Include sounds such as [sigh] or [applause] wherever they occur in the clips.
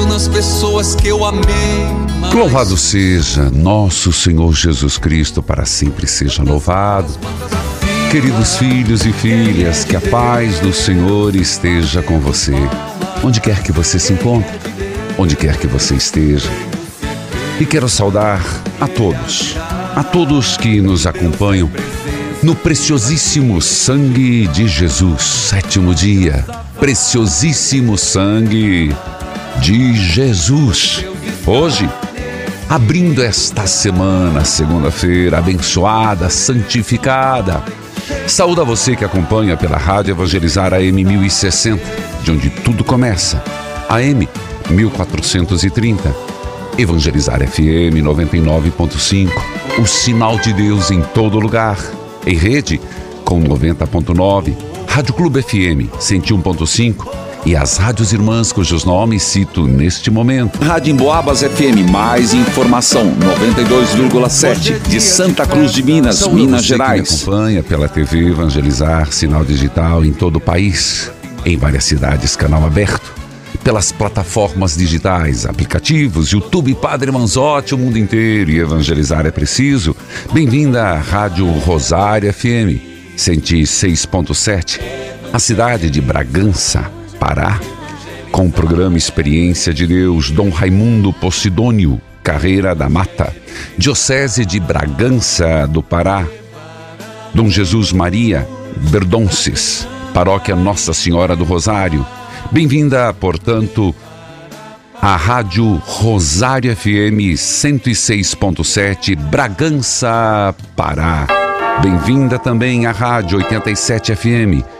penso nas pessoas que eu amei. mas- Louvado seja nosso Senhor Jesus Cristo, para sempre seja louvado. Queridos filhos e filhas, que a paz do Senhor esteja com você, onde quer que você se encontre, onde quer que você esteja. E quero saudar a todos, a todos que nos acompanham no preciosíssimo sangue de Jesus, sétimo dia, preciosíssimo sangue de Jesus. Hoje, abrindo esta semana, segunda-feira, abençoada, santificada. Saúde a você que acompanha pela Rádio Evangelizar AM 1060, de onde tudo começa. AM 1430. Evangelizar FM 99.5. O sinal de Deus em todo lugar. Em rede com 90.9. Rádio Clube FM 101.5 e as rádios irmãs cujos nomes cito neste momento. Rádio Emboabas FM, mais informação, 92,7 de Santa Cruz de Minas, a Minas que me Gerais. acompanha pela TV Evangelizar, sinal digital em todo o país, em várias cidades, canal aberto, pelas plataformas digitais, aplicativos, YouTube Padre Manzotti, o mundo inteiro e Evangelizar é preciso. Bem-vinda à Rádio Rosário FM, 106.7, a cidade de Bragança, Pará, com o programa Experiência de Deus, Dom Raimundo Posidônio, Carreira da Mata, Diocese de Bragança do Pará, Dom Jesus Maria Berdonces, Paróquia Nossa Senhora do Rosário. Bem-vinda, portanto, à Rádio Rosário FM 106.7, Bragança, Pará. Bem-vinda também à Rádio 87 FM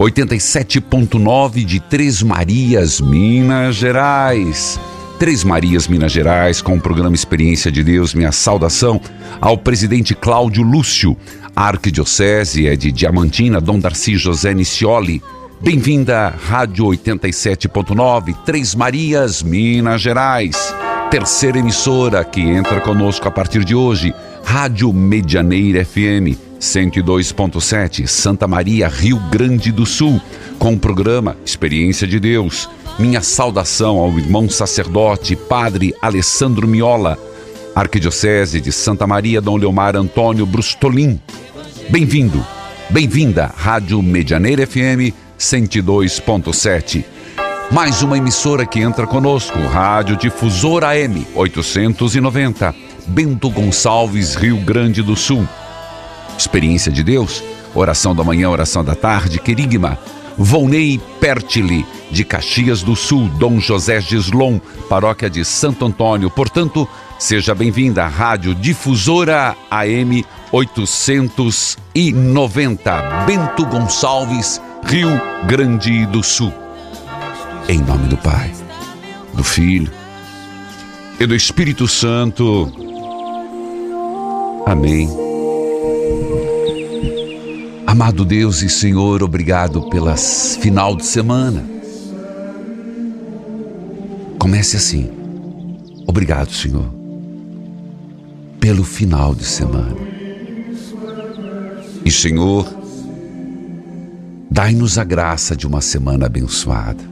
87.9 de Três Marias, Minas Gerais. Três Marias, Minas Gerais, com o programa Experiência de Deus. Minha saudação ao presidente Cláudio Lúcio. Arquidiocese é de Diamantina, Dom Darcy José Nicioli. Bem-vinda, Rádio 87.9, Três Marias, Minas Gerais. Terceira emissora que entra conosco a partir de hoje, Rádio Medianeira FM 102.7, Santa Maria, Rio Grande do Sul, com o programa Experiência de Deus. Minha saudação ao irmão sacerdote, Padre Alessandro Miola, Arquidiocese de Santa Maria, Dom Leomar Antônio Brustolin. Bem-vindo, bem-vinda, Rádio Medianeira FM 102.7. Mais uma emissora que entra conosco, Rádio Difusora AM 890, Bento Gonçalves, Rio Grande do Sul. Experiência de Deus, oração da manhã, oração da tarde, querigma. Volney Pertili, de Caxias do Sul, Dom José Gislon, paróquia de Santo Antônio. Portanto, seja bem-vinda à Rádio Difusora AM 890, Bento Gonçalves, Rio Grande do Sul. Em nome do Pai, do Filho e do Espírito Santo. Amém. Amado Deus e Senhor, obrigado pelas final de semana. Comece assim. Obrigado, Senhor, pelo final de semana. E, Senhor, dai-nos a graça de uma semana abençoada.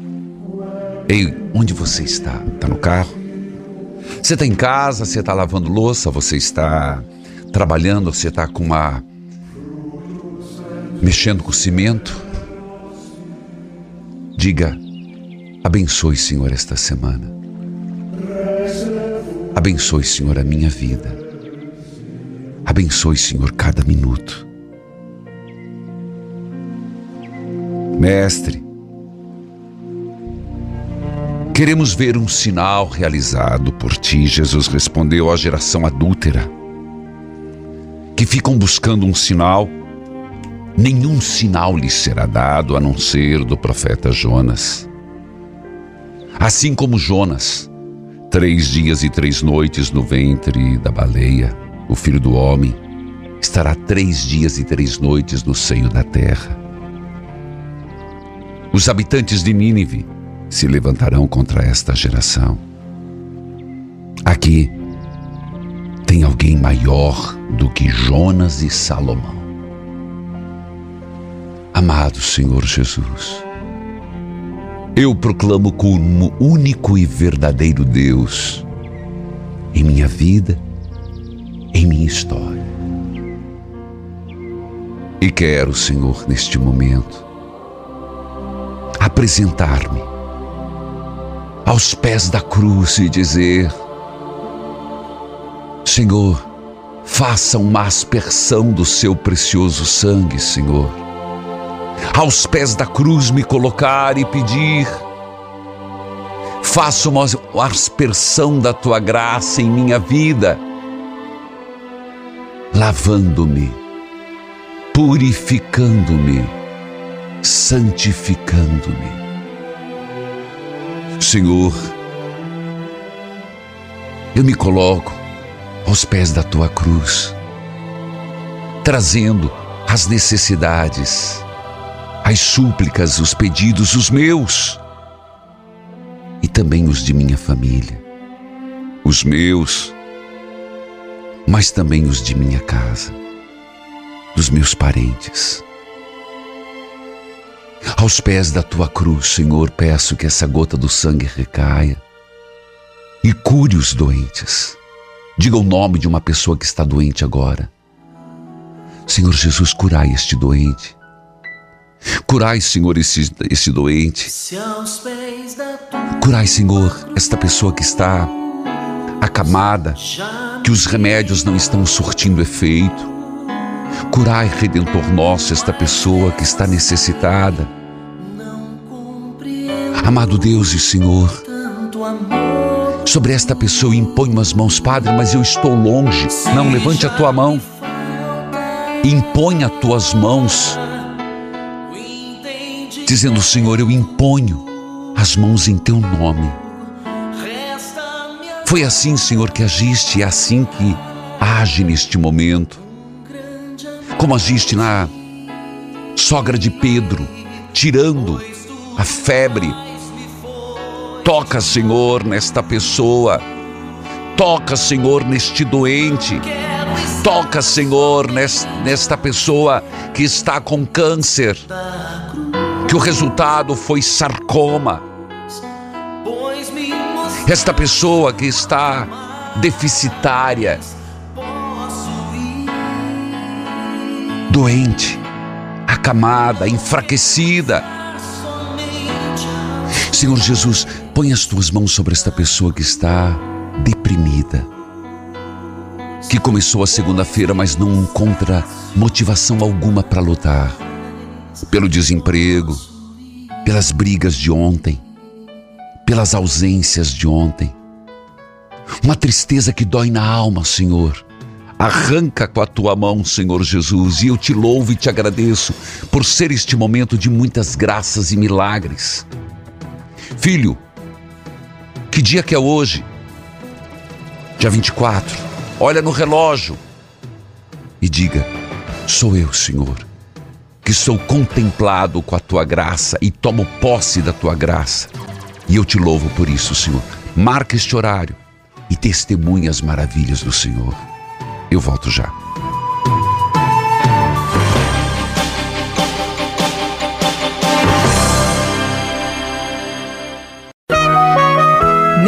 Ei, onde você está? Está no carro? Você está em casa? Você está lavando louça? Você está trabalhando? Você está com uma. mexendo com cimento? Diga, abençoe, Senhor, esta semana. Abençoe, Senhor, a minha vida. Abençoe, Senhor, cada minuto. Mestre, queremos ver um sinal realizado por ti, Jesus respondeu à geração adúltera, que ficam buscando um sinal. Nenhum sinal lhes será dado a não ser do profeta Jonas. Assim como Jonas, três dias e três noites no ventre da baleia, o filho do homem estará três dias e três noites no seio da terra. Os habitantes de Nínive se levantarão contra esta geração. Aqui tem alguém maior do que Jonas e Salomão. Amado Senhor Jesus, eu proclamo como único e verdadeiro Deus em minha vida, em minha história. E quero, Senhor, neste momento, apresentar-me aos pés da cruz e dizer: Senhor, faça uma aspersão do seu precioso sangue, Senhor. Aos pés da cruz me colocar e pedir: faça uma aspersão da tua graça em minha vida, lavando-me, purificando-me santificando-me. Senhor, eu me coloco aos pés da tua cruz, trazendo as necessidades, as súplicas, os pedidos, os meus e também os de minha família, os meus, mas também os de minha casa, dos meus parentes. Aos pés da tua cruz, Senhor, peço que essa gota do sangue recaia e cure os doentes. Diga o nome de uma pessoa que está doente agora. Senhor Jesus, curai este doente. Curai, Senhor, esse, doente. Curai, Senhor, esta pessoa que está acamada, que os remédios não estão surtindo efeito. Curai, Redentor nosso, esta pessoa que está necessitada. Amado Deus e Senhor, sobre esta pessoa imponho as mãos, Padre, mas eu estou longe. Não, levante a tua mão. Impõe as tuas mãos, dizendo: Senhor, eu imponho as mãos em teu nome. Foi assim, Senhor, que agiste, é assim que age neste momento. Como agiste na sogra de Pedro, tirando a febre Toca, Senhor, nesta pessoa. Toca, Senhor, neste doente. Toca, Senhor, nesta pessoa que está com câncer. Que o resultado foi sarcoma. Esta pessoa que está deficitária, doente, acamada, enfraquecida. Senhor Jesus, Põe as tuas mãos sobre esta pessoa que está deprimida, que começou a segunda-feira, mas não encontra motivação alguma para lutar, pelo desemprego, pelas brigas de ontem, pelas ausências de ontem. Uma tristeza que dói na alma, Senhor. Arranca com a tua mão, Senhor Jesus, e eu te louvo e te agradeço por ser este momento de muitas graças e milagres. Filho, que dia que é hoje? Dia 24. Olha no relógio e diga: Sou eu, Senhor, que sou contemplado com a tua graça e tomo posse da tua graça. E eu te louvo por isso, Senhor. Marca este horário e testemunhe as maravilhas do Senhor. Eu volto já.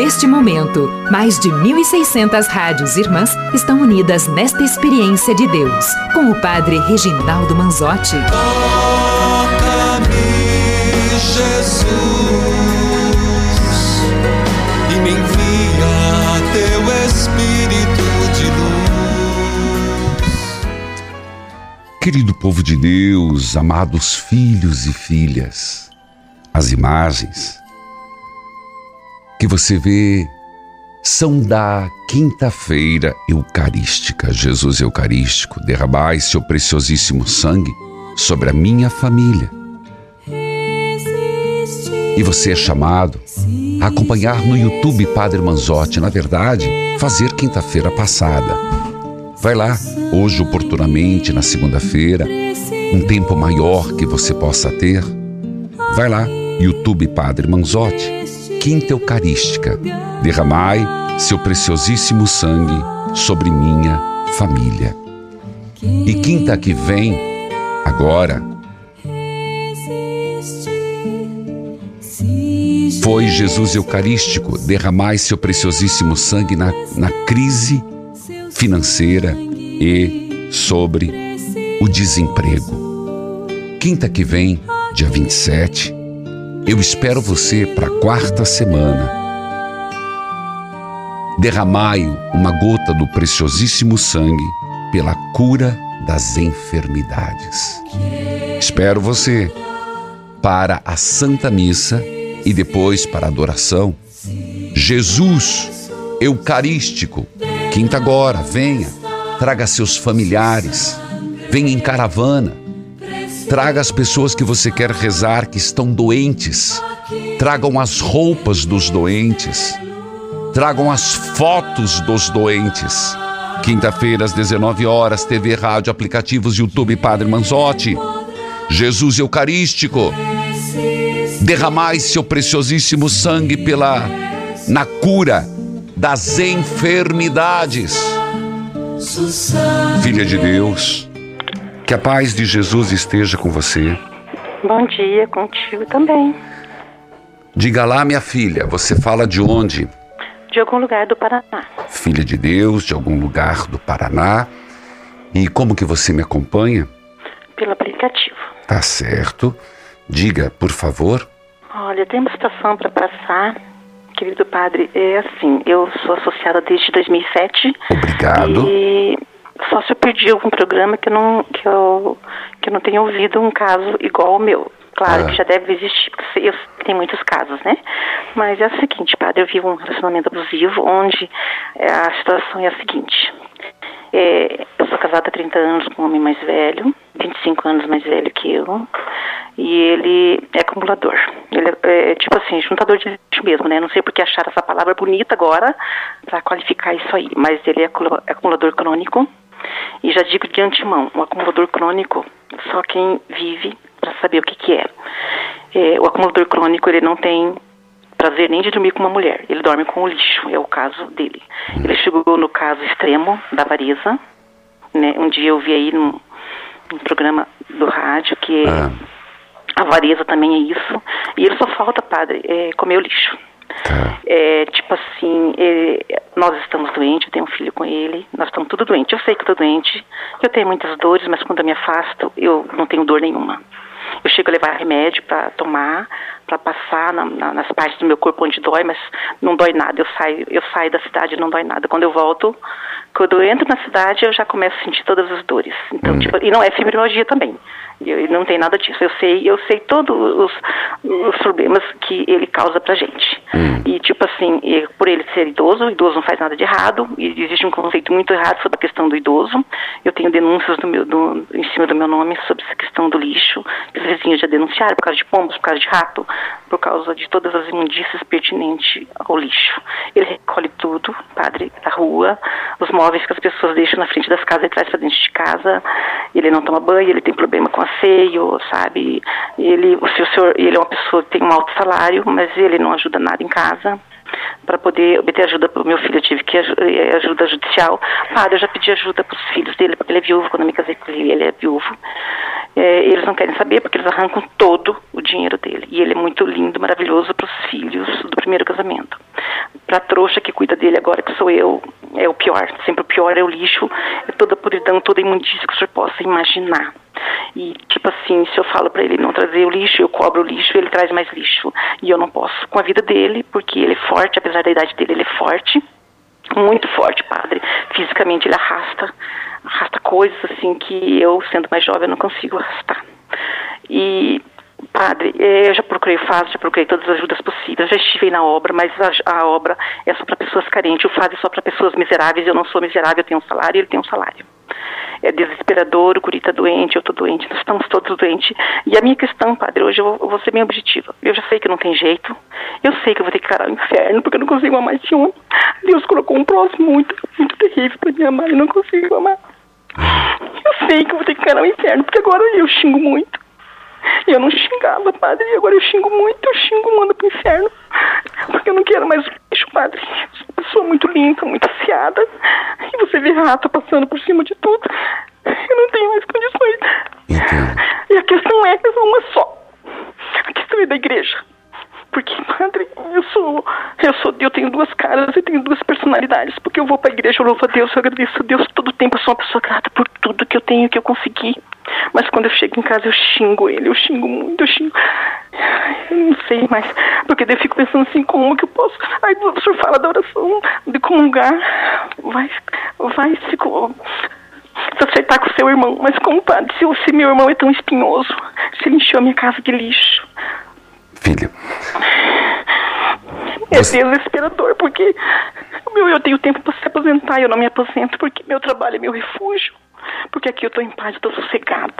Neste momento, mais de 1.600 rádios irmãs estão unidas nesta experiência de Deus, com o Padre Reginaldo Manzotti. Toca-me, Jesus, e me envia teu Espírito de luz. Querido povo de Deus, amados filhos e filhas, as imagens que você vê são da quinta-feira eucarística. Jesus Eucarístico, derramai seu preciosíssimo sangue sobre a minha família. E você é chamado a acompanhar no YouTube Padre Manzotti, na verdade, fazer quinta-feira passada. Vai lá, hoje oportunamente, na segunda-feira, um tempo maior que você possa ter. Vai lá, YouTube Padre Manzotti quinta eucarística, derramai seu preciosíssimo sangue sobre minha família. E quinta que vem, agora, foi Jesus Eucarístico, derramai seu preciosíssimo sangue na, na crise financeira e sobre o desemprego. Quinta que vem, dia 27, eu espero você para a quarta semana. Derramai uma gota do preciosíssimo sangue pela cura das enfermidades. Espero você para a Santa Missa e depois para a adoração. Jesus Eucarístico, quinta agora, venha, traga seus familiares, venha em caravana, Traga as pessoas que você quer rezar que estão doentes. Tragam as roupas dos doentes. Tragam as fotos dos doentes. Quinta-feira, às 19 horas, TV, rádio, aplicativos, YouTube Padre Manzotti. Jesus Eucarístico. Derramai seu preciosíssimo sangue pela na cura das enfermidades. Filha de Deus, que a paz de Jesus esteja com você. Bom dia, contigo também. Diga lá, minha filha, você fala de onde? De algum lugar do Paraná. Filha de Deus, de algum lugar do Paraná. E como que você me acompanha? Pelo aplicativo. Tá certo. Diga, por favor. Olha, tem uma situação para passar, querido padre. É assim, eu sou associada desde 2007. Obrigado. E só se eu perdi algum programa que eu não, que eu, que eu não tenha ouvido um caso igual ao meu. Claro Ah. que já deve existir, porque eu tem muitos casos, né? Mas é o seguinte, padre, eu vivo um relacionamento abusivo onde é, a situação é a seguinte. É, eu sou casada há 30 anos com um homem mais velho, 25 anos mais velho que eu, e ele é acumulador. Ele é, é, tipo assim, juntador de lixo mesmo, né? Não sei porque acharam essa palavra bonita agora para qualificar isso aí, mas ele é é acumulador crônico. E já digo de antemão, um acumulador crônico, só quem vive para saber o que, que é. É, O acumulador crônico, ele não tem prazer nem de dormir com uma mulher, ele dorme com o lixo, é o caso dele. Ele chegou no caso extremo da avareza, né? Um dia eu vi aí num, num programa do rádio que Ah. a avareza também é isso, e ele só falta, padre, é, comer o lixo. Tá. É, tipo assim, é, nós estamos doentes, eu tenho um filho com ele, nós estamos tudo doentes. Eu sei que estou doente, eu tenho muitas dores, mas quando eu me afasto, eu não tenho dor nenhuma. Eu chego a levar remédio para tomar, para passar na- na- nas partes do meu corpo onde dói, mas não dói nada. Eu saio, eu saio da cidade e não dói nada. Quando eu volto, quando eu entro na cidade, eu já começo a sentir todas as dores. Então, tipo, e não é fibromialgia também. Eu, não tem nada disso. Eu sei, eu sei todos os, os problemas que ele causa pra gente. E tipo assim, por ele ser idoso, o idoso não faz nada de errado, e existe um conceito muito errado sobre a questão do idoso. Eu tenho denúncias do meu, do, em cima do meu nome sobre essa questão do lixo. Os vizinhos já denunciaram por causa de pombos, por causa de rato, por causa de todas as imundícias pertinentes ao lixo. Ele recolhe tudo, padre, da rua, os móveis que as pessoas deixam na frente das casas, ele traz para dentro de casa. Ele não toma banho, ele tem problema com asseio, sabe? Ele, o senhor, ele é uma pessoa que tem um alto salário, mas ele não ajuda nada em casa. Para poder obter ajuda para o meu filho. Eu tive que eh, ajuda judicial. Padre, eu já pedi ajuda para os filhos dele, porque ele é viúvo. Quando eu me casei com ele, ele é viúvo. É, eles não querem saber porque eles arrancam todo o dinheiro dele. E ele é muito lindo, maravilhoso para os filhos do primeiro casamento. Para a trouxa que cuida dele agora, que sou eu, é o pior. Sempre o pior é o lixo, é toda a podridão, toda a imundícia que o senhor possa imaginar. E, tipo assim, se eu falo para ele não trazer o lixo, eu cobro o lixo, ele traz mais lixo. E eu não posso com a vida dele, porque ele é forte, apesar da idade dele, ele é forte muito forte, padre. Fisicamente ele arrasta, arrasta coisas assim que eu, sendo mais jovem, não consigo arrastar. E, padre, eh, eu já procurei FAS, já procurei todas as ajudas possíveis, já estive na obra, mas a, a obra é só para pessoas carentes, o FAS é só para pessoas miseráveis, eu não sou miserável, eu tenho um salário ele tem um salário. É desesperador, o Curi está doente, eu estou doente, nós estamos todos doentes. E a minha questão, padre, hoje eu vou, eu vou ser bem objetiva. Eu já sei que não tem jeito, eu sei que eu vou ter que carar o inferno, porque eu não consigo amar esse homem. Deus colocou um próximo muito, muito terrível para me amar, eu não consigo amar. Eu sei que eu vou ter que carar o inferno, porque agora eu xingo muito. E eu não xingava, padre, e agora eu xingo muito, eu xingo, mando pro inferno. Porque eu não quero mais lixo, padre. Eu sou uma pessoa muito limpa, muito afiada. E você vê rato passando por cima de tudo. Eu não tenho mais condições. Entendo. E a questão é uma só. A questão é da igreja. Porque, padre, eu sou, eu sou, eu tenho duas caras e tenho duas personalidades. Porque eu vou pra igreja, eu louvo a Deus, eu agradeço a Deus todo o tempo, eu sou uma pessoa grata por tudo que eu tenho, que eu consegui. Mas quando eu chego em casa, eu xingo ele, eu xingo muito, eu xingo. Eu não sei mais. Porque daí eu fico pensando assim, como que eu posso. Aí o senhor fala da oração, de comungar. Vai, vai se. se acertar com o seu irmão. Mas como, padre, se, se meu irmão é tão espinhoso, se ele encheu a minha casa de lixo, Filha, é Você- desesperador, porque meu, eu tenho tempo para se aposentar e eu não me aposento porque meu trabalho é meu refúgio. Porque aqui eu tô em paz, eu tô sossegada.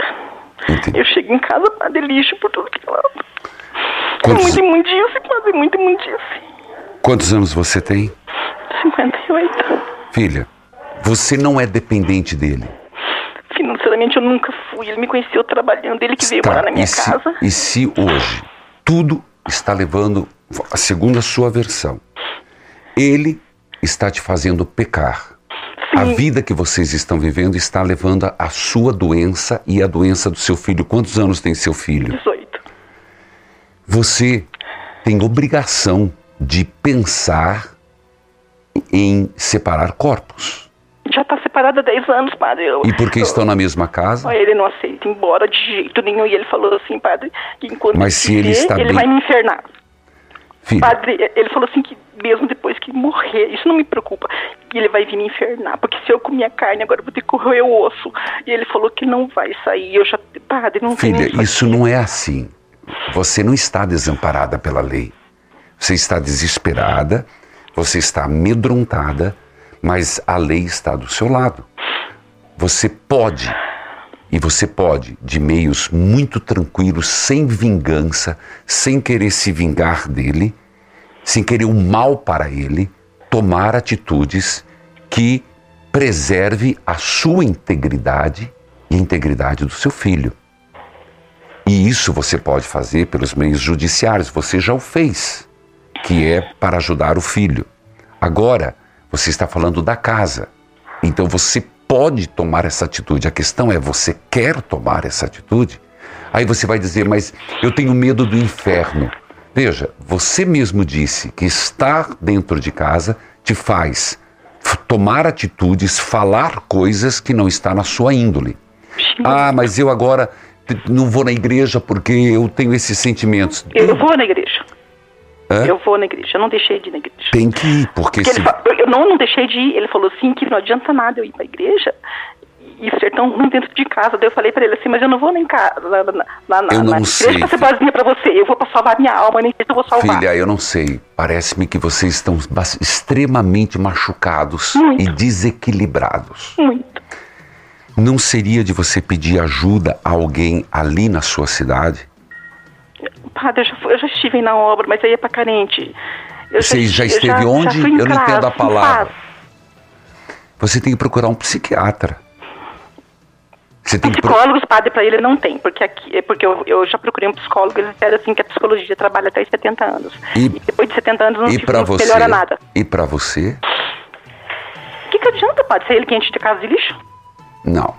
Entendi. Eu chego em casa, padre, lixo por tudo que lado. Quantos- Muita imundice, padre, muita imundice. quantos anos você tem? 58. Filha, você não é dependente dele. Financeiramente eu nunca fui. Ele me conheceu trabalhando, ele que veio morar na minha e, se, casa. e se hoje tudo está levando, segundo a sua versão, ele está te fazendo pecar. A vida que vocês estão vivendo está levando a- a sua doença e a doença do seu filho. Quantos anos tem seu filho? 18. Você tem obrigação de pensar em separar corpos. Já tá separado há 10 anos, padre. Eu, E porque eu- estão na mesma casa? Ele não aceita ir embora de jeito nenhum. E ele falou assim, padre, que enquanto Mas se ele viver, está ele bem- vai me infernar. Filha, Padre, ele falou assim que mesmo depois que morrer, isso não me preocupa, que ele vai vir me infernar, porque se eu comer a carne, agora eu vou ter que correr o osso. E ele falou que não vai sair. Eu já, padre, não filha, isso não é assim. Você não está desamparada pela lei. Você está desesperada, você está amedrontada, mas a lei está do seu lado. Você pode, e você pode, de meios muito tranquilos, sem vingança, sem querer se vingar dele, sem querer o mal para ele, tomar atitudes que preserve a sua integridade e a integridade do seu filho. E isso você pode fazer pelos meios judiciários, você já o fez, que é para ajudar o filho. Agora, você está falando da casa. Então você pode tomar essa atitude. A questão é, você quer tomar essa atitude? Aí você vai dizer, mas eu tenho medo do inferno. Veja, você mesmo disse que estar dentro de casa te faz tomar atitudes, falar coisas que não está na sua índole. Ah, mas eu agora não vou na igreja porque eu tenho esses sentimentos. Eu vou na igreja. Hã? Eu vou na igreja. Eu não deixei de ir na igreja. Tem que ir, porque Porque se... ele eu não, não deixei de ir. Ele falou assim que não adianta nada eu ir pra igreja e ser tão ruim dentro de casa. Daí eu falei pra ele assim, mas eu não vou nem casa, lá, lá, lá na, Eu não na sei, igreja pra ser pra você. Eu vou pra salvar minha alma, nem sei se eu vou salvar. Filha, eu não sei. Parece-me que vocês estão extremamente machucados Muito. e desequilibrados. Muito. Não seria de você pedir ajuda a alguém ali na sua cidade? Padre, eu já, fui- eu já estive na obra, mas aí é pra carente. Eu Você já eu esteve onde? fui em Eu não entendo a palavra. Você tem que procurar um psiquiatra. Você tem Psicólogos, padre, para ele não tem, porque aqui, é porque eu, eu já procurei um psicólogo, ele disseram assim que a psicologia trabalha até 70 anos. E- E, depois de 70 anos não, E não você? melhora nada. E para você? O que, que adianta, padre, ser ele que enche de casa de lixo? Não.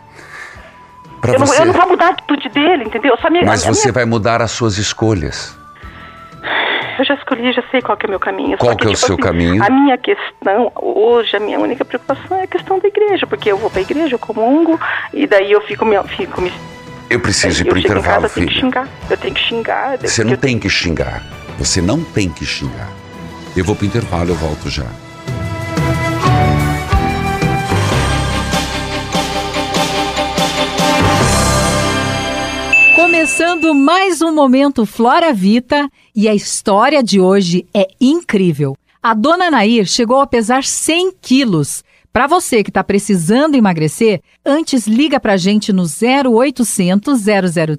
Para Eu não, você. eu não vou mudar a atitude dele, entendeu? Só minha, Mas você vai mudar as suas escolhas. Eu já escolhi, já sei qual que é o meu caminho. Qual que é o tipo seu caminho? A minha questão, hoje, a minha única preocupação é a questão da igreja, porque eu vou pra igreja, eu comungo, e daí eu fico me. Fico me Eu preciso ir chego em intervalo, casa, eu tenho que xingar. Eu tenho que xingar. Você não tem que xingar. Você não tem que xingar. Eu vou pro intervalo, eu volto já. Começando mais um momento Flora Vita e a história de hoje é incrível. A dona Nair chegou a pesar 100 quilos. Para você que está precisando emagrecer, antes liga para a gente no 0800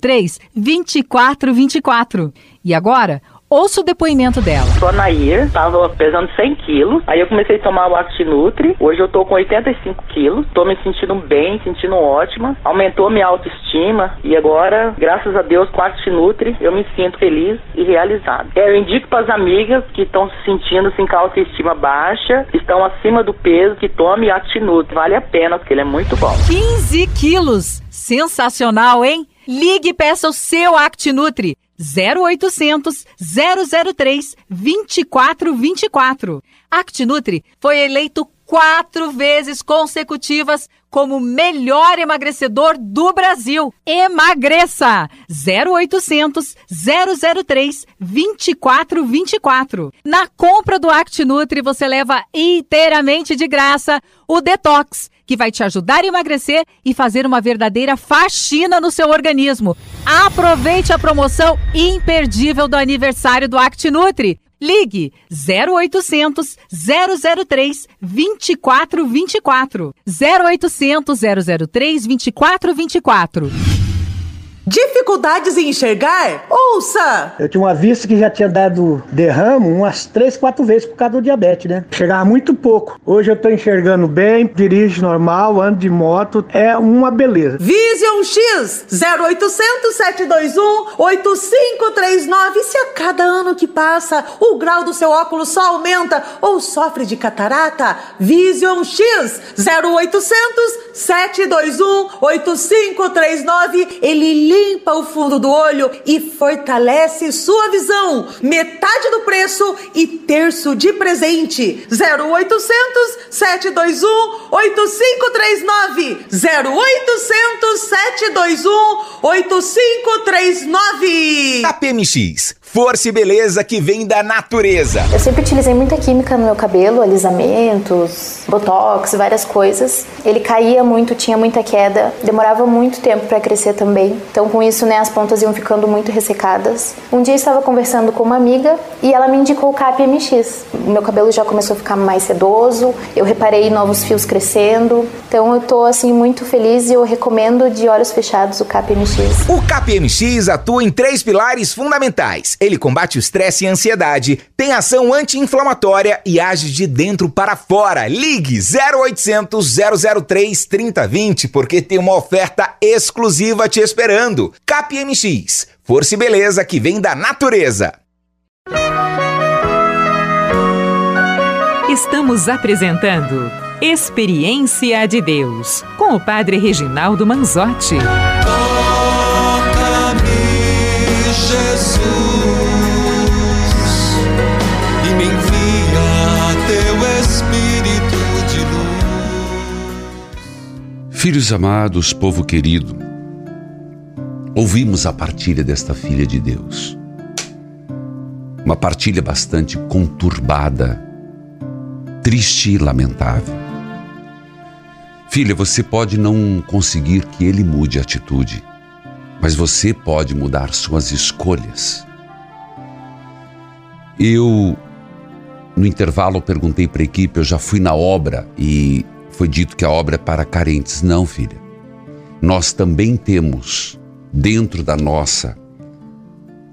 003 2424. E agora, ouça o depoimento dela. Sou a Nair, tava pesando 100 quilos. Aí eu comecei a tomar o Actinutri. Hoje eu tô com 85 quilos. Tô me sentindo bem, sentindo ótima. Aumentou minha autoestima. E agora, graças a Deus, com o Actinutri, eu me sinto feliz e realizada. É, eu indico para as amigas que estão se sentindo assim, com a autoestima baixa, estão acima do peso, que tome Actinutri. Vale a pena, porque ele é muito bom. 15 quilos! Sensacional, hein? Ligue e peça o seu ActiNutri. 0800 003 2424. ActiNutri foi eleito quatro vezes consecutivas como melhor emagrecedor do Brasil. Emagreça! 0800 003 2424. Na compra do ActiNutri você leva inteiramente de graça o Detox que vai te ajudar a emagrecer e fazer uma verdadeira faxina no seu organismo. Aproveite a promoção imperdível do aniversário do ActiNutri. Ligue 0800 003 2424. 0800 003 2424. Dificuldades em enxergar? Ouça! Eu tinha uma vista que já tinha dado derramo umas três, quatro vezes por causa do diabetes, né? Chegava muito pouco. Hoje eu tô enxergando bem, dirijo normal, ando de moto. É uma beleza. Vision X 0800 721 8539. E se a cada ano que passa o grau do seu óculos só aumenta ou sofre de catarata? Vision X 0800 721 8539. Ele limpa o fundo do olho e fortalece sua visão. Metade do preço e terço de presente. 0800 721 8539. 0800 721 8539. KPMX, força e beleza que vem da natureza. Eu sempre utilizei muita química no meu cabelo, alisamentos, botox, várias coisas. Ele caía muito, tinha muita queda, demorava muito tempo para crescer também. Então, com isso, né, as pontas iam ficando muito ressecadas. Um dia eu estava conversando com uma amiga e ela me indicou o CAP-MX. O meu cabelo já começou a ficar mais sedoso, eu reparei novos fios crescendo. Então, eu tô assim muito feliz e eu recomendo de olhos fechados o CAP-MX. O KPMX atua em três pilares fundamentais. Ele combate o estresse e a ansiedade, tem ação anti-inflamatória e age de dentro para fora. Ligue 0800 003 3020 porque tem uma oferta exclusiva te esperando. KPMX, força e beleza que vem da natureza. Estamos apresentando Experiência de Deus com o Padre Reginaldo Manzotti. Toca-me, Jesus, Filhos amados, povo querido, ouvimos a partilha desta filha de Deus. Uma partilha bastante conturbada, triste e lamentável. Filha, você pode não conseguir que ele mude a atitude, mas você pode mudar suas escolhas. Eu, no intervalo, perguntei para a equipe, eu já fui na obra e foi dito que a obra é para carentes. Não, filha. Nós também temos, dentro da nossa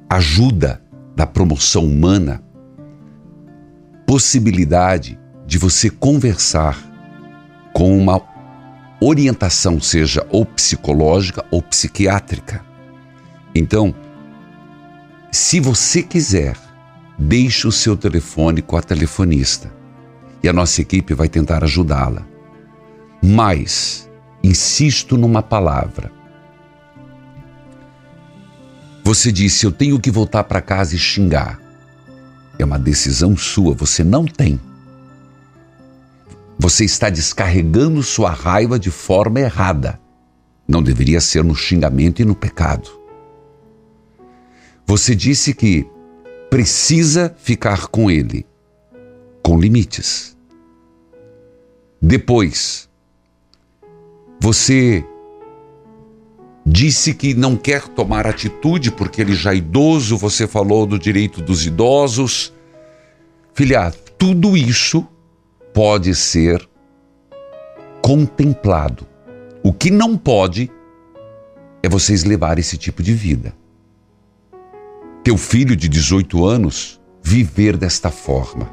ajuda da promoção humana, possibilidade de você conversar com uma orientação seja ou psicológica ou psiquiátrica. Então, se você quiser, deixe o seu telefone com a telefonista e a nossa equipe vai tentar ajudá-la. Mas, insisto numa palavra. Você disse: Eu tenho que voltar para casa e xingar. É uma decisão sua, você não tem. Você está descarregando sua raiva de forma errada. Não deveria ser no xingamento e no pecado. Você disse que precisa ficar com ele, com limites. Depois, você disse que não quer tomar atitude porque ele já é idoso, você falou do direito dos idosos. Filha, tudo isso pode ser contemplado. O que não pode é vocês levar esse tipo de vida. Teu filho de 18 anos viver desta forma.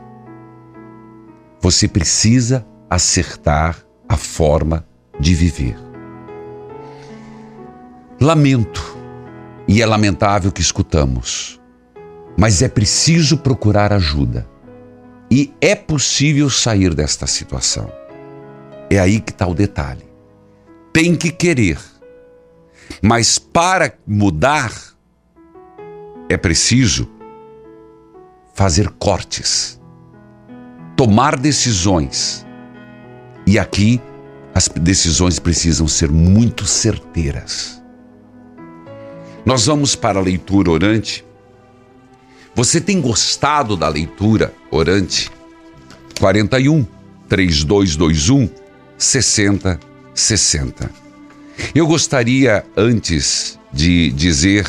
Você precisa acertar a forma de viver. Lamento, e é lamentável que escutamos, mas é preciso procurar ajuda. E é possível sair desta situação. É aí que está o detalhe. Tem que querer. Mas para mudar, é preciso fazer cortes, tomar decisões. E aqui as decisões precisam ser muito certeiras. Nós vamos para a leitura orante você tem gostado da leitura orante? 41 3221 6060. Eu gostaria, antes de dizer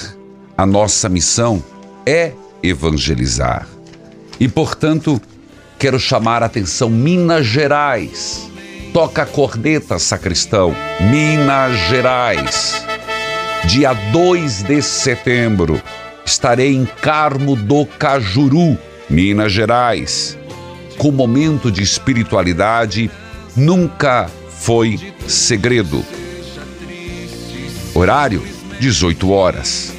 a nossa missão é evangelizar. E, portanto, quero chamar a atenção Minas Gerais. Toca corneta, sacristão. Minas Gerais. Dia 2 de setembro estarei em Carmo do Cajuru, Minas Gerais. Com momento de espiritualidade nunca foi segredo. Horário: 18 horas.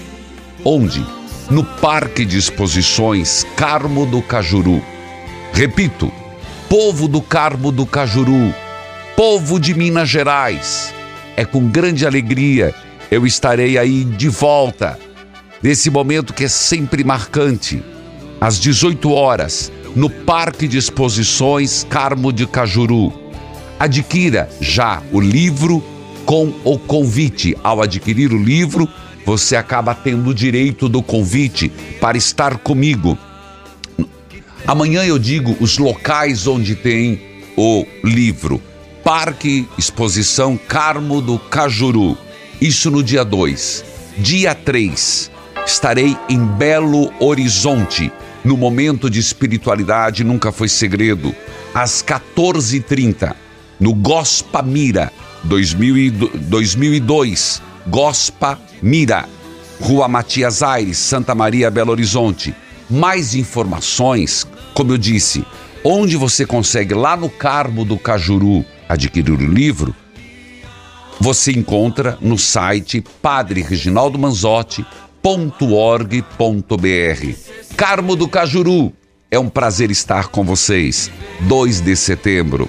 Onde? No Parque de Exposições Carmo do Cajuru. Repito, povo do Carmo do Cajuru, povo de Minas Gerais. É com grande alegria eu estarei aí de volta nesse momento que é sempre marcante, às 18 horas, no Parque de Exposições Carmo de Cajuru. Adquira já o livro com o convite. Ao adquirir o livro, você acaba tendo o direito do convite para estar comigo. Amanhã eu digo os locais onde tem o livro. Parque Exposição Carmo do Cajuru. Isso no dia 2. Dia 3, estarei em Belo Horizonte. No momento de espiritualidade nunca foi segredo. Às 14h30, no Gospa Mira, 2002, Gospa Mira, Rua Matias Aires, Santa Maria, Belo Horizonte. Mais informações, como eu disse, onde você consegue lá no Carmo do Cajuru adquirir o livro, você encontra no site Padre Reginaldo Manzotti www.org.br. Carmo do Cajuru, é um prazer estar com vocês. 2 de setembro.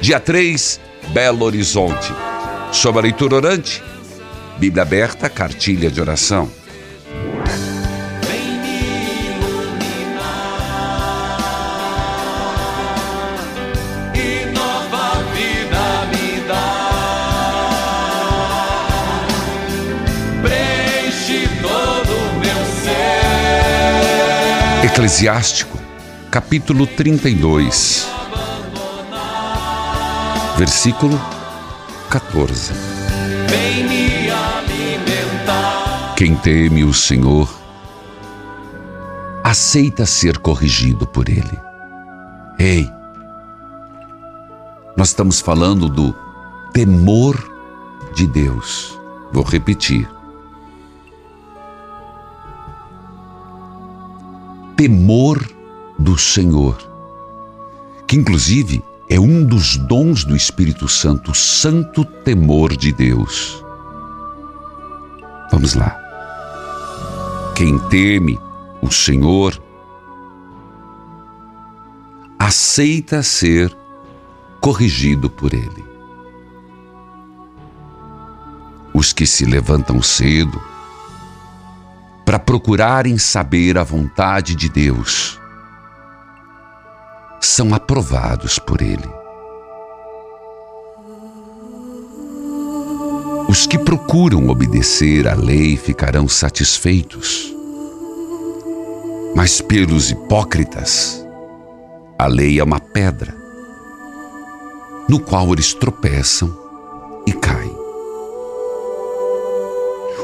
Dia 3, Belo Horizonte. Sobre a leitura orante, Bíblia aberta, cartilha de oração. Eclesiástico, capítulo 32, versículo 14. Quem teme o Senhor aceita ser corrigido por Ele. Ei, nós estamos falando do temor de Deus. Vou repetir. Temor do Senhor, que inclusive é um dos dons do Espírito Santo, o santo temor de Deus. Vamos lá. Quem teme o Senhor aceita ser corrigido por Ele. Os que se levantam cedo para procurarem saber a vontade de Deus são aprovados por Ele. Os que procuram obedecer à lei ficarão satisfeitos. Mas pelos hipócritas, a lei é uma pedra, no qual eles tropeçam e caem.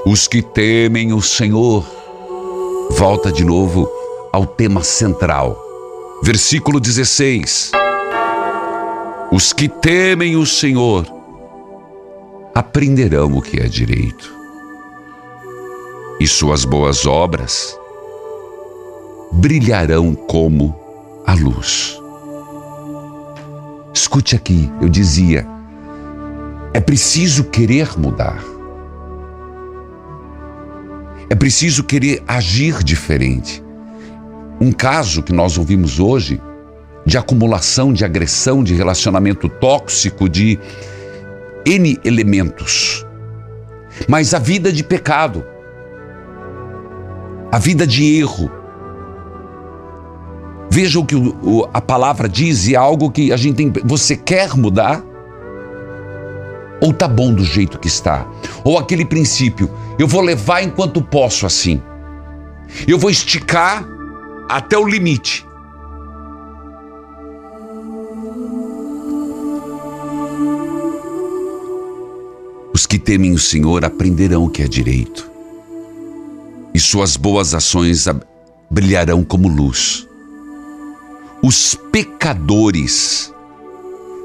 Os que temem o Senhor, volta de novo ao tema central Versículo 16: Os que temem o Senhor aprenderão o que é direito, e suas boas obras brilharão como a luz. Escute aqui, eu dizia, é preciso querer mudar. É preciso querer agir diferente um caso que nós ouvimos hoje de acumulação, de agressão, de relacionamento tóxico, de N elementos. Mas a vida de pecado, a vida de erro. Veja o que a palavra diz e é algo que a gente tem. Você quer mudar? Ou tá bom do jeito que está? Ou aquele princípio, eu vou levar enquanto posso assim. Eu vou esticar até o limite. Os que temem o Senhor aprenderão o que é direito, e suas boas ações brilharão como luz. Os pecadores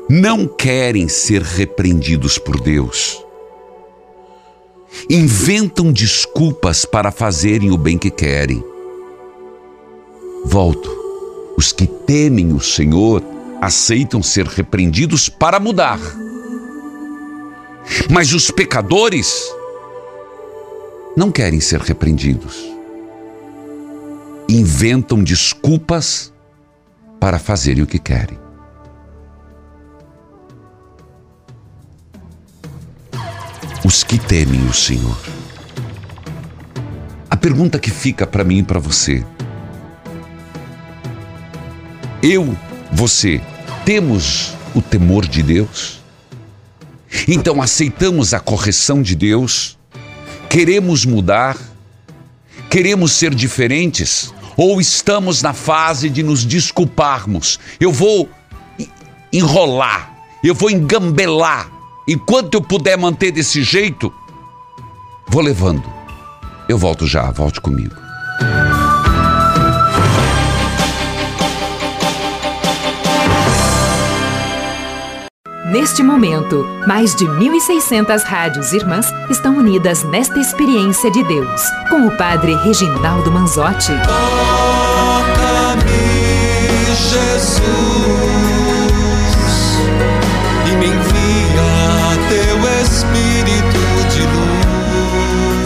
não querem ser repreendidos por Deus. Inventam desculpas para fazerem o bem que querem Volto. Os que temem o Senhor aceitam ser repreendidos para mudar. Mas os pecadores não querem ser repreendidos. Inventam desculpas para fazerem o que querem. Os que temem o Senhor. A pergunta que fica para mim e para você eu, você, temos o temor de Deus? Então aceitamos a correção de Deus? Queremos mudar? Queremos ser diferentes? Ou estamos na fase de nos desculparmos? Eu vou enrolar, eu vou engambelar. Enquanto eu puder manter desse jeito, vou levando. Eu volto já, volte comigo. Neste momento, mais de 1.600 rádios irmãs estão unidas nesta experiência de Deus, com o Padre Reginaldo Manzotti. Toca-me, Jesus,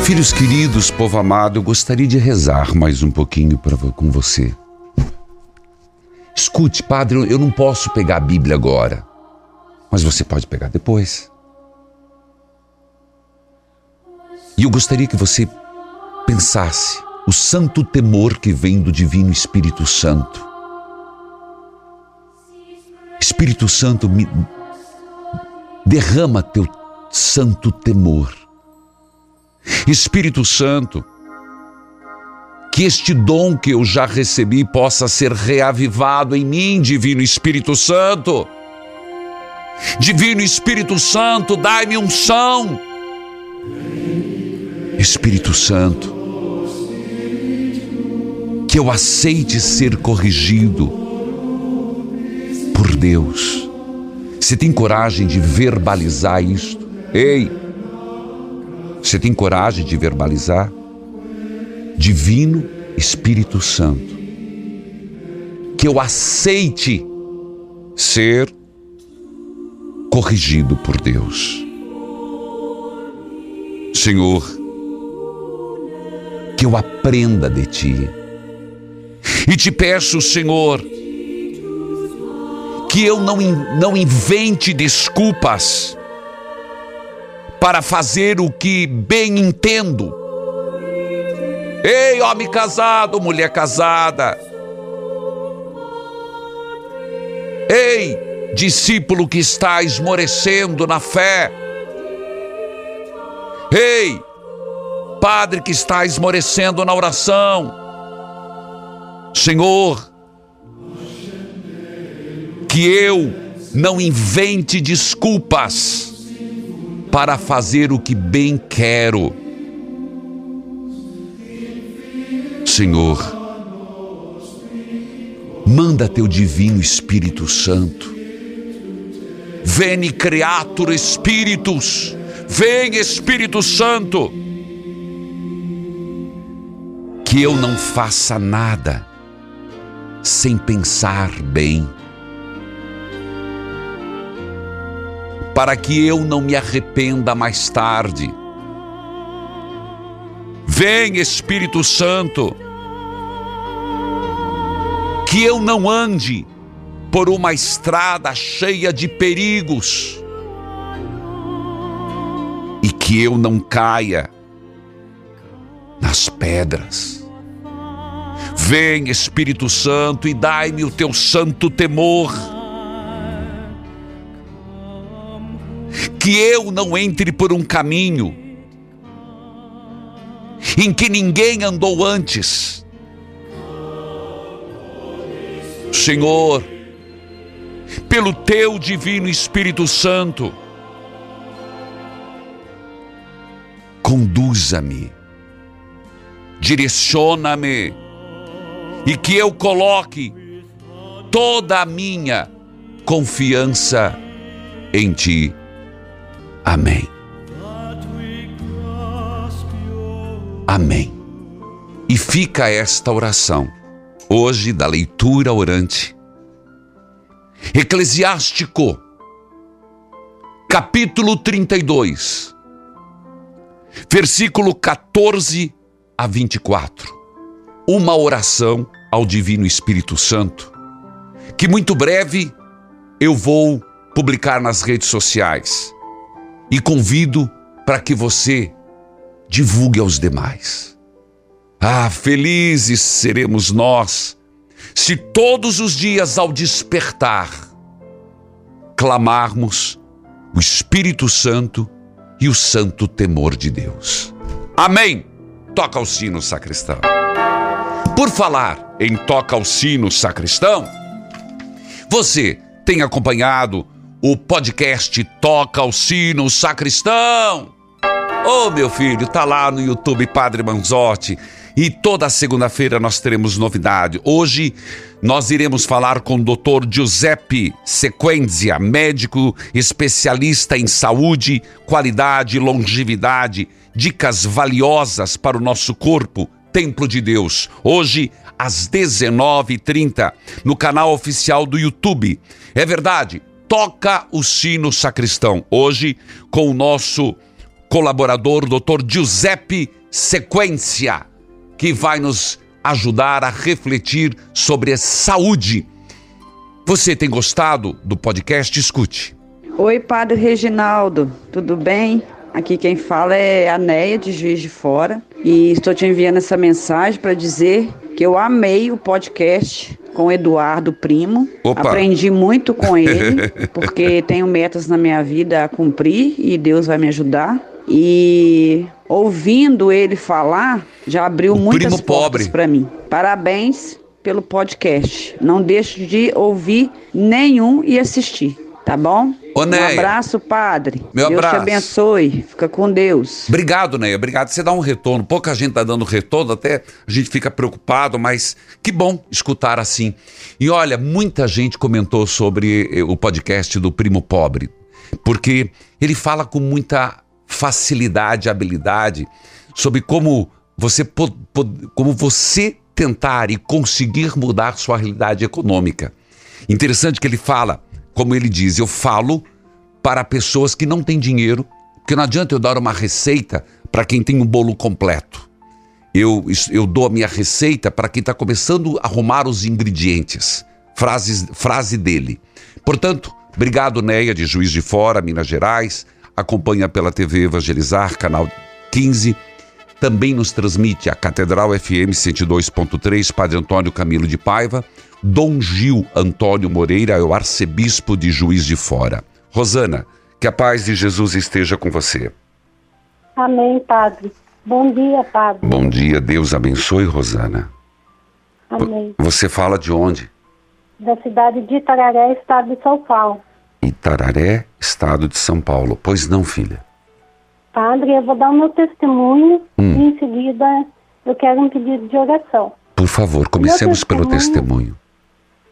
Filhos queridos, povo amado, eu gostaria de rezar mais um pouquinho pra, com você. Escute, Padre, eu não posso pegar a Bíblia agora mas você pode pegar depois. E eu gostaria que você pensasse o santo temor que vem do Divino Espírito Santo. Espírito Santo, me derrama teu santo temor. Espírito Santo, que este dom que eu já recebi possa ser reavivado em mim, Divino Espírito Santo. Divino Espírito Santo, dai-me unção. Espírito Santo, que eu aceite ser corrigido por Deus. Você tem coragem de verbalizar isto? Ei, você tem coragem de verbalizar? Divino Espírito Santo, que eu aceite ser corrigido por Deus. Senhor, que eu aprenda de ti. E te peço, Senhor, que eu não, não invente desculpas para fazer o que bem entendo. Ei, homem casado, mulher casada. Ei, discípulo que está esmorecendo na fé. Ei, padre que está esmorecendo na oração. Senhor, que eu não invente desculpas para fazer o que bem quero. Senhor, manda teu divino Espírito Santo. Veni creatur Espíritus. Vem Espírito Santo. Que eu não faça nada sem pensar bem. Para que eu não me arrependa mais tarde. Vem Espírito Santo. Que eu não ande por uma estrada cheia de perigos e que eu não caia nas pedras. Vem, Espírito Santo, e dai-me o teu santo temor. Que eu não entre por um caminho em que ninguém andou antes. Senhor, pelo teu divino Espírito Santo, conduza-me, direciona-me e que eu coloque toda a minha confiança em Ti. Amém. Amém. E fica esta oração, hoje da leitura orante. Eclesiástico, capítulo 32, versículo 14 a 24. Uma oração ao Divino Espírito Santo, que muito breve eu vou publicar nas redes sociais e convido para que você divulgue aos demais. Ah, felizes seremos nós se todos os dias ao despertar clamarmos o Espírito Santo e o santo temor de Deus. Amém. Toca o sino, sacristão. Por falar em toca o sino, sacristão, você tem acompanhado o podcast Toca o Sino, Sacristão? Ô oh, meu filho, tá lá no YouTube Padre Manzotti. E toda segunda-feira nós teremos novidade. Hoje nós iremos falar com o Dr. Giuseppe Sequenzia, médico especialista em saúde, qualidade, longevidade, dicas valiosas para o nosso corpo, Templo de Deus. Hoje às 19h30 no canal oficial do YouTube. É verdade, toca o sino sacristão. Hoje com o nosso colaborador, Dr. Giuseppe Sequência, que vai nos ajudar a refletir sobre a saúde. Você tem gostado do podcast? Escute. Oi, Padre Reginaldo, tudo bem? Aqui quem fala é a Neia de Juiz de Fora e estou te enviando essa mensagem para dizer que eu amei o podcast com o Eduardo Primo. Opa. Aprendi muito com [laughs] ele, porque tenho metas na minha vida a cumprir e Deus vai me ajudar. E ouvindo ele falar, já abriu o muitas portas para mim. Parabéns pelo podcast. Não deixe de ouvir nenhum e assistir, tá bom? Ô, Um abraço, padre. Meu Deus abraço. te abençoe. Fica com Deus. Obrigado, Neia. Obrigado. Você dá um retorno. Pouca gente está dando retorno, até a gente fica preocupado, mas que bom escutar assim. E olha, muita gente comentou sobre eh, o podcast do Primo Pobre, porque ele fala com muita facilidade, habilidade sobre como você como você tentar e conseguir mudar sua realidade econômica. Interessante que ele fala, como ele diz, eu falo para pessoas que não têm dinheiro, porque não adianta eu dar uma receita para quem tem um bolo completo. Eu, eu dou a minha receita para quem está começando a arrumar os ingredientes. Frases, frase dele. Portanto, obrigado, Neia, de Juiz de Fora, Minas Gerais. Acompanha pela TV Evangelizar, canal 15. Também nos transmite a Catedral FM 102.3, Padre Antônio Camilo de Paiva. Dom Gil Antônio Moreira é o arcebispo de Juiz de Fora. Rosana, que a paz de Jesus esteja com você. Amém, Padre. Bom dia, Padre. Bom dia, Deus abençoe, Rosana. Amém. Você fala de onde? Da cidade de Itararé, estado de São Paulo. Itararé, estado de São Paulo. Pois não, filha. Padre, eu vou dar o meu testemunho Hum. e em seguida eu quero um pedido de oração. Por favor, comecemos pelo testemunho.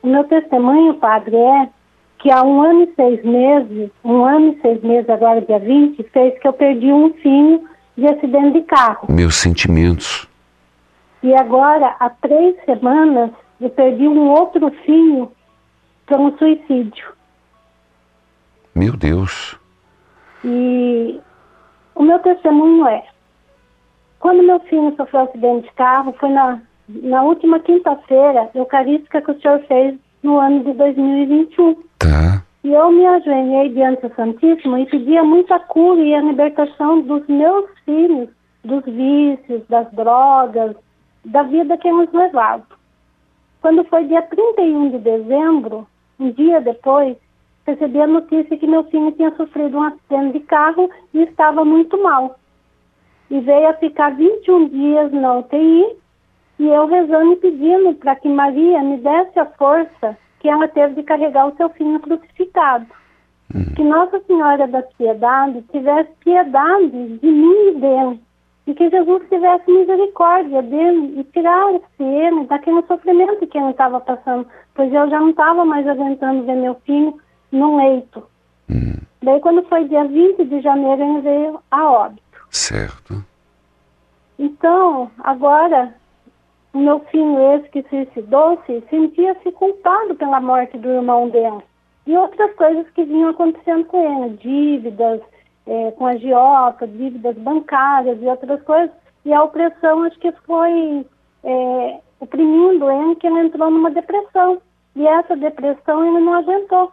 O meu testemunho, Padre, é que há um ano e seis meses, um ano e seis meses, agora dia 20, fez que eu perdi um filho de acidente de carro. Meus sentimentos. E agora, há três semanas, eu perdi um outro filho por um suicídio. Meu Deus. E o meu testemunho é: quando meu filho sofreu um acidente de carro, foi na, na última quinta-feira eucarística que o senhor fez no ano de 2021. Tá. E eu me ajoelhei diante do Santíssimo e pedia muita cura e a libertação dos meus filhos, dos vícios, das drogas, da vida que nos levava. Quando foi dia 31 de dezembro, um dia depois, recebi a notícia que meu filho tinha sofrido um acidente de carro e estava muito mal. E veio a ficar 21 dias na UTI e eu rezando e pedindo para que Maria me desse a força que ela teve de carregar o seu filho crucificado. Que Nossa Senhora da Piedade tivesse piedade de mim e dele. E que Jesus tivesse misericórdia dele e tirasse ele daquele sofrimento que ele estava passando. Pois eu já não estava mais aguentando ver meu filho no leito. Daí, quando foi dia 20 de janeiro, ele veio a óbito. Certo. Então, agora, o meu filho esse que suicidou-se sentia-se culpado pela morte do irmão dele. E outras coisas que vinham acontecendo com ele, dívidas eh, com a Gioca, dívidas bancárias e outras coisas. E a opressão acho que foi eh, oprimindo ele, que ele entrou numa depressão. E essa depressão ele não aguentou.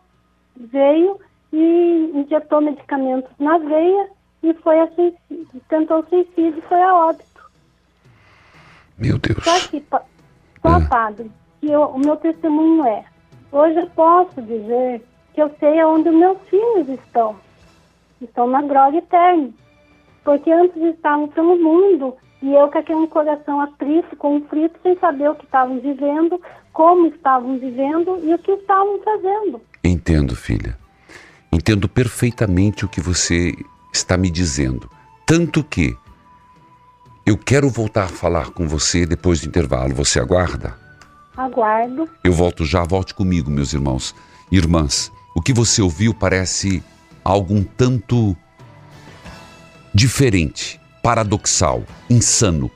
Veio e injetou medicamentos na veia e foi a suicídio, tentou suicídio e foi a óbito. Meu Deus. Só que, só, padre, que eu- o meu testemunho é, hoje eu posso dizer que eu sei aonde os meus filhos estão. Estão na glória eterna. Porque antes estavam pelo mundo e eu com aquele coração atrito, conflito, sem saber o que estavam vivendo, como estavam vivendo e o que estavam fazendo. Entendo, filha. Entendo perfeitamente o que você está me dizendo. Tanto que eu quero voltar a falar com você depois do intervalo. Você aguarda? Aguardo. Eu volto já, volte comigo, meus irmãos. Irmãs, o que você ouviu parece algo um tanto diferente, paradoxal, insano.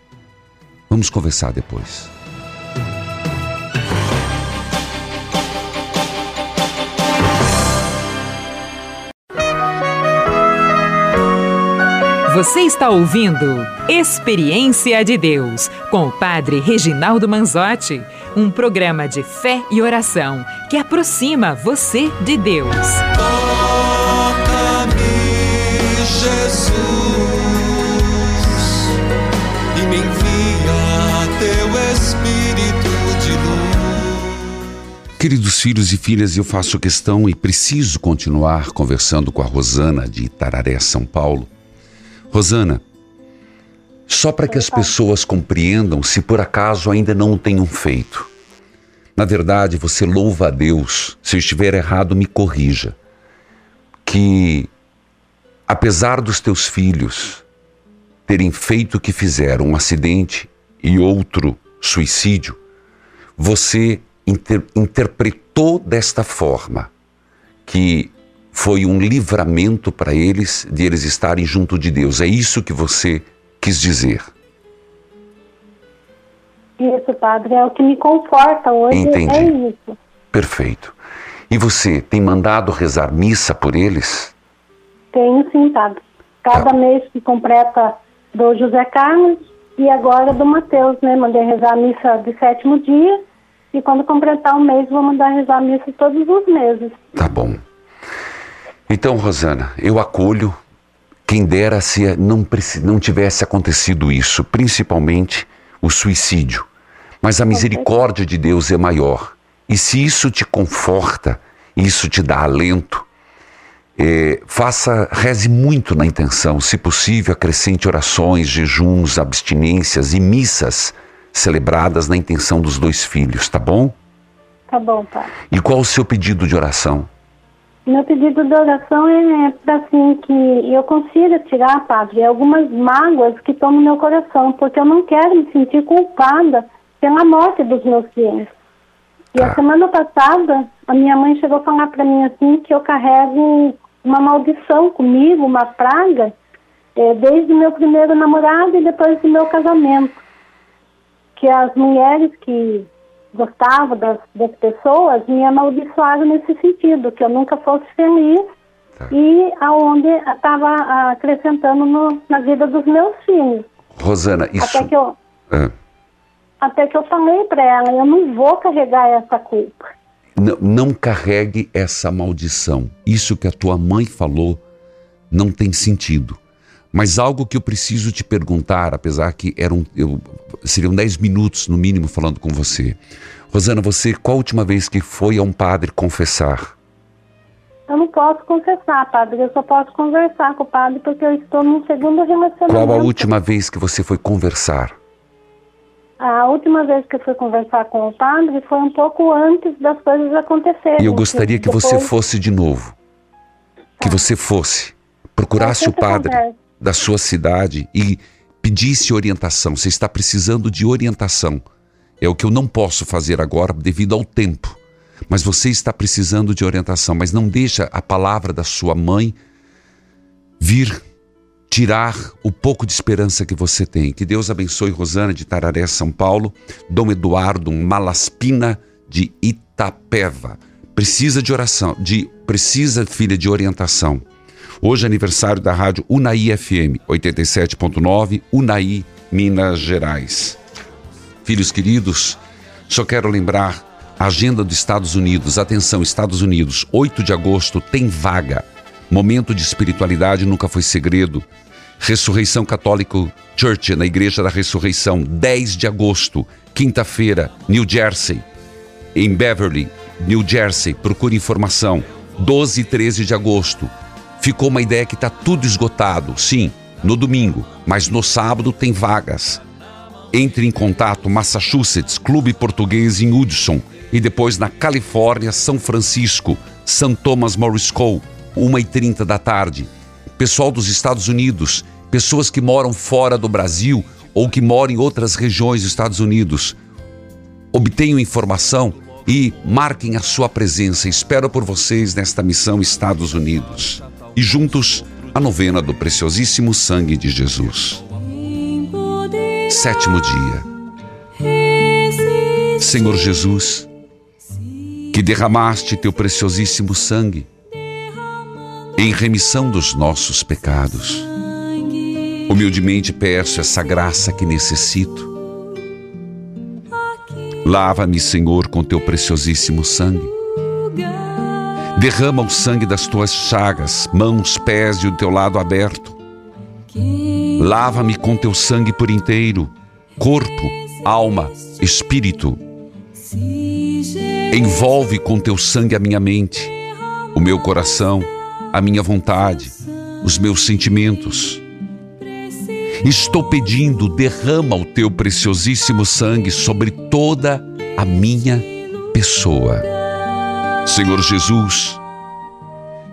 Vamos conversar depois. Você está ouvindo Experiência de Deus com o Padre Reginaldo Manzotti, um programa de fé e oração que aproxima você de Deus. Toca-me, Jesus, e me envia teu Espírito de luz. Queridos filhos e filhas, eu faço questão e preciso continuar conversando com a Rosana de Itararé, São Paulo. Rosana, só para que as pessoas compreendam se por acaso ainda não o tenham feito. Na verdade, você louva a Deus. Se eu estiver errado, me corrija. Que, apesar dos teus filhos terem feito o que fizeram, um acidente e outro suicídio, você inter- interpretou desta forma que foi um livramento para eles de eles estarem junto de Deus. É isso que você quis dizer. Isso, padre, é o que me conforta hoje. Entendi. É isso. Perfeito. E você tem mandado rezar missa por eles? Tenho sim, padre. Cada mês que completa do José Carlos e agora do Mateus, né? Mandei rezar a missa de sétimo dia e quando completar um mês vou mandar rezar a missa todos os meses. Tá bom. Então, Rosana, eu acolho. Quem dera se não, não tivesse acontecido isso, principalmente o suicídio. Mas a misericórdia de Deus é maior. E se isso te conforta, isso te dá alento, é, faça, reze muito na intenção. Se possível, acrescente orações, jejuns, abstinências e missas celebradas na intenção dos dois filhos, tá bom? Tá bom, padre. E qual o seu pedido de oração? Meu pedido de oração é para assim que eu consiga tirar, padre, algumas mágoas que estão no meu coração, porque eu não quero me sentir culpada pela morte dos meus filhos. E a semana passada, a minha mãe chegou a falar para mim assim que eu carrego uma maldição comigo, uma praga, eh, desde o meu primeiro namorado e depois do meu casamento. Que as mulheres que gostavam das, das pessoas me amaldiçoaram nesse sentido, que eu nunca fosse feliz e aonde estava acrescentando no- na vida dos meus filhos. Rosana, isso. Até que eu, Ah, até que eu falei para ela, eu não vou carregar essa culpa. não, não carregue essa maldição. Isso que a tua mãe falou não tem sentido. Mas algo que eu preciso te perguntar, apesar que eram, eu, seriam 10 minutos no mínimo falando com você. Rosana, você qual a última vez que foi a um padre confessar? Eu não posso confessar, padre, eu só posso conversar com o padre porque eu estou num segundo relacionamento. Qual a última vez que você foi conversar? A última vez que eu fui conversar com o padre foi um pouco antes das coisas acontecerem. E eu gostaria que você depois- fosse de novo. Que você fosse, procurasse o padre acontece. Da sua cidade e pedisse orientação. Você está precisando de orientação. É o que eu não posso fazer agora devido ao tempo. Mas você está precisando de orientação. Mas não deixa a palavra da sua mãe vir tirar o pouco de esperança que você tem. Que Deus abençoe Rosana de Tararé, São Paulo, Dom Eduardo Malaspina de Itapeva. Precisa de oração, de precisa filha de orientação. Hoje é aniversário da rádio Unai FM 87.9, Unai, Minas Gerais. Filhos queridos, só quero lembrar a agenda dos Estados Unidos. Atenção, Estados Unidos, 8 de agosto tem vaga. Momento de espiritualidade nunca foi segredo. Ressurreição Católico Church, na Igreja da Ressurreição, 10 de agosto, quinta-feira, New Jersey. Em Beverly, New Jersey, procure informação. 12 e 13 de agosto. Ficou uma ideia que está tudo esgotado. Sim, no domingo, mas no sábado tem vagas. Entre em contato Massachusetts, Clube Português em Hudson e depois na Califórnia, São Francisco, St. Thomas More School, 1h30 da tarde. Pessoal dos Estados Unidos, pessoas que moram fora do Brasil ou que moram em outras regiões dos Estados Unidos. Obtenham informação e marquem a sua presença. Espero por vocês nesta missão Estados Unidos. E juntos, a novena do preciosíssimo sangue de Jesus. Sétimo dia. Senhor Jesus, que derramaste teu preciosíssimo sangue em remissão dos nossos pecados. Humildemente peço essa graça que necessito. Lava-me, Senhor, com teu preciosíssimo sangue. Derrama o sangue das tuas chagas, mãos, pés e o teu lado aberto. Lava-me com teu sangue por inteiro, corpo, alma, espírito. Envolve com teu sangue a minha mente, o meu coração, a minha vontade, os meus sentimentos. Estou pedindo, derrama o teu preciosíssimo sangue sobre toda a minha pessoa. Senhor Jesus,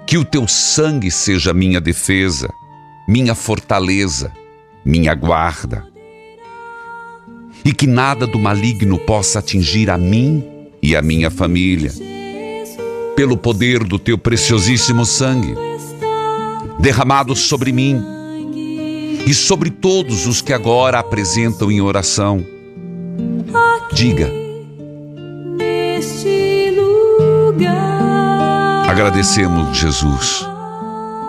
que o teu sangue seja minha defesa, minha fortaleza, minha guarda. E que nada do maligno possa atingir a mim e a minha família. Pelo poder do teu preciosíssimo sangue, derramado sobre mim e sobre todos os que agora apresentam em oração. Diga. Agradecemos, Jesus,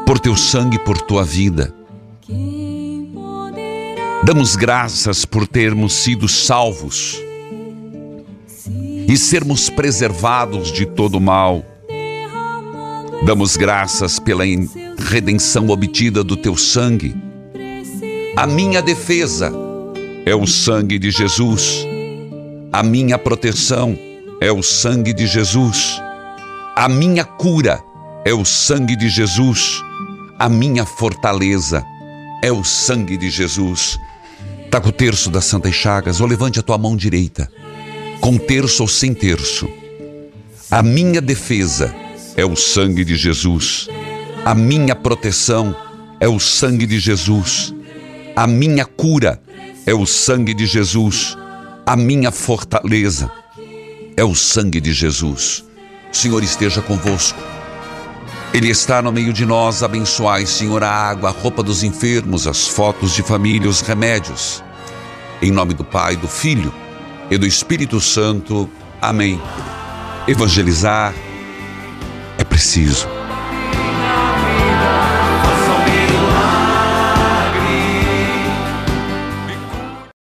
por teu sangue, por tua vida. Damos graças por termos sido salvos e sermos preservados de todo mal. Damos graças pela redenção obtida do teu sangue. A minha defesa é o sangue de Jesus. A minha proteção é o sangue de Jesus. A minha cura é o sangue de Jesus. A minha fortaleza é o sangue de Jesus. Tá com o terço das Santas Chagas, ou levante a tua mão direita, com terço ou sem terço. A minha defesa é o sangue de Jesus. A minha proteção é o sangue de Jesus. A minha cura é o sangue de Jesus. A minha fortaleza é o sangue de Jesus. O Senhor esteja convosco. Ele está no meio de nós. Abençoai, Senhor, a água, a roupa dos enfermos, as fotos de família, os remédios. Em nome do Pai, do Filho e do Espírito Santo. Amém. Evangelizar é preciso.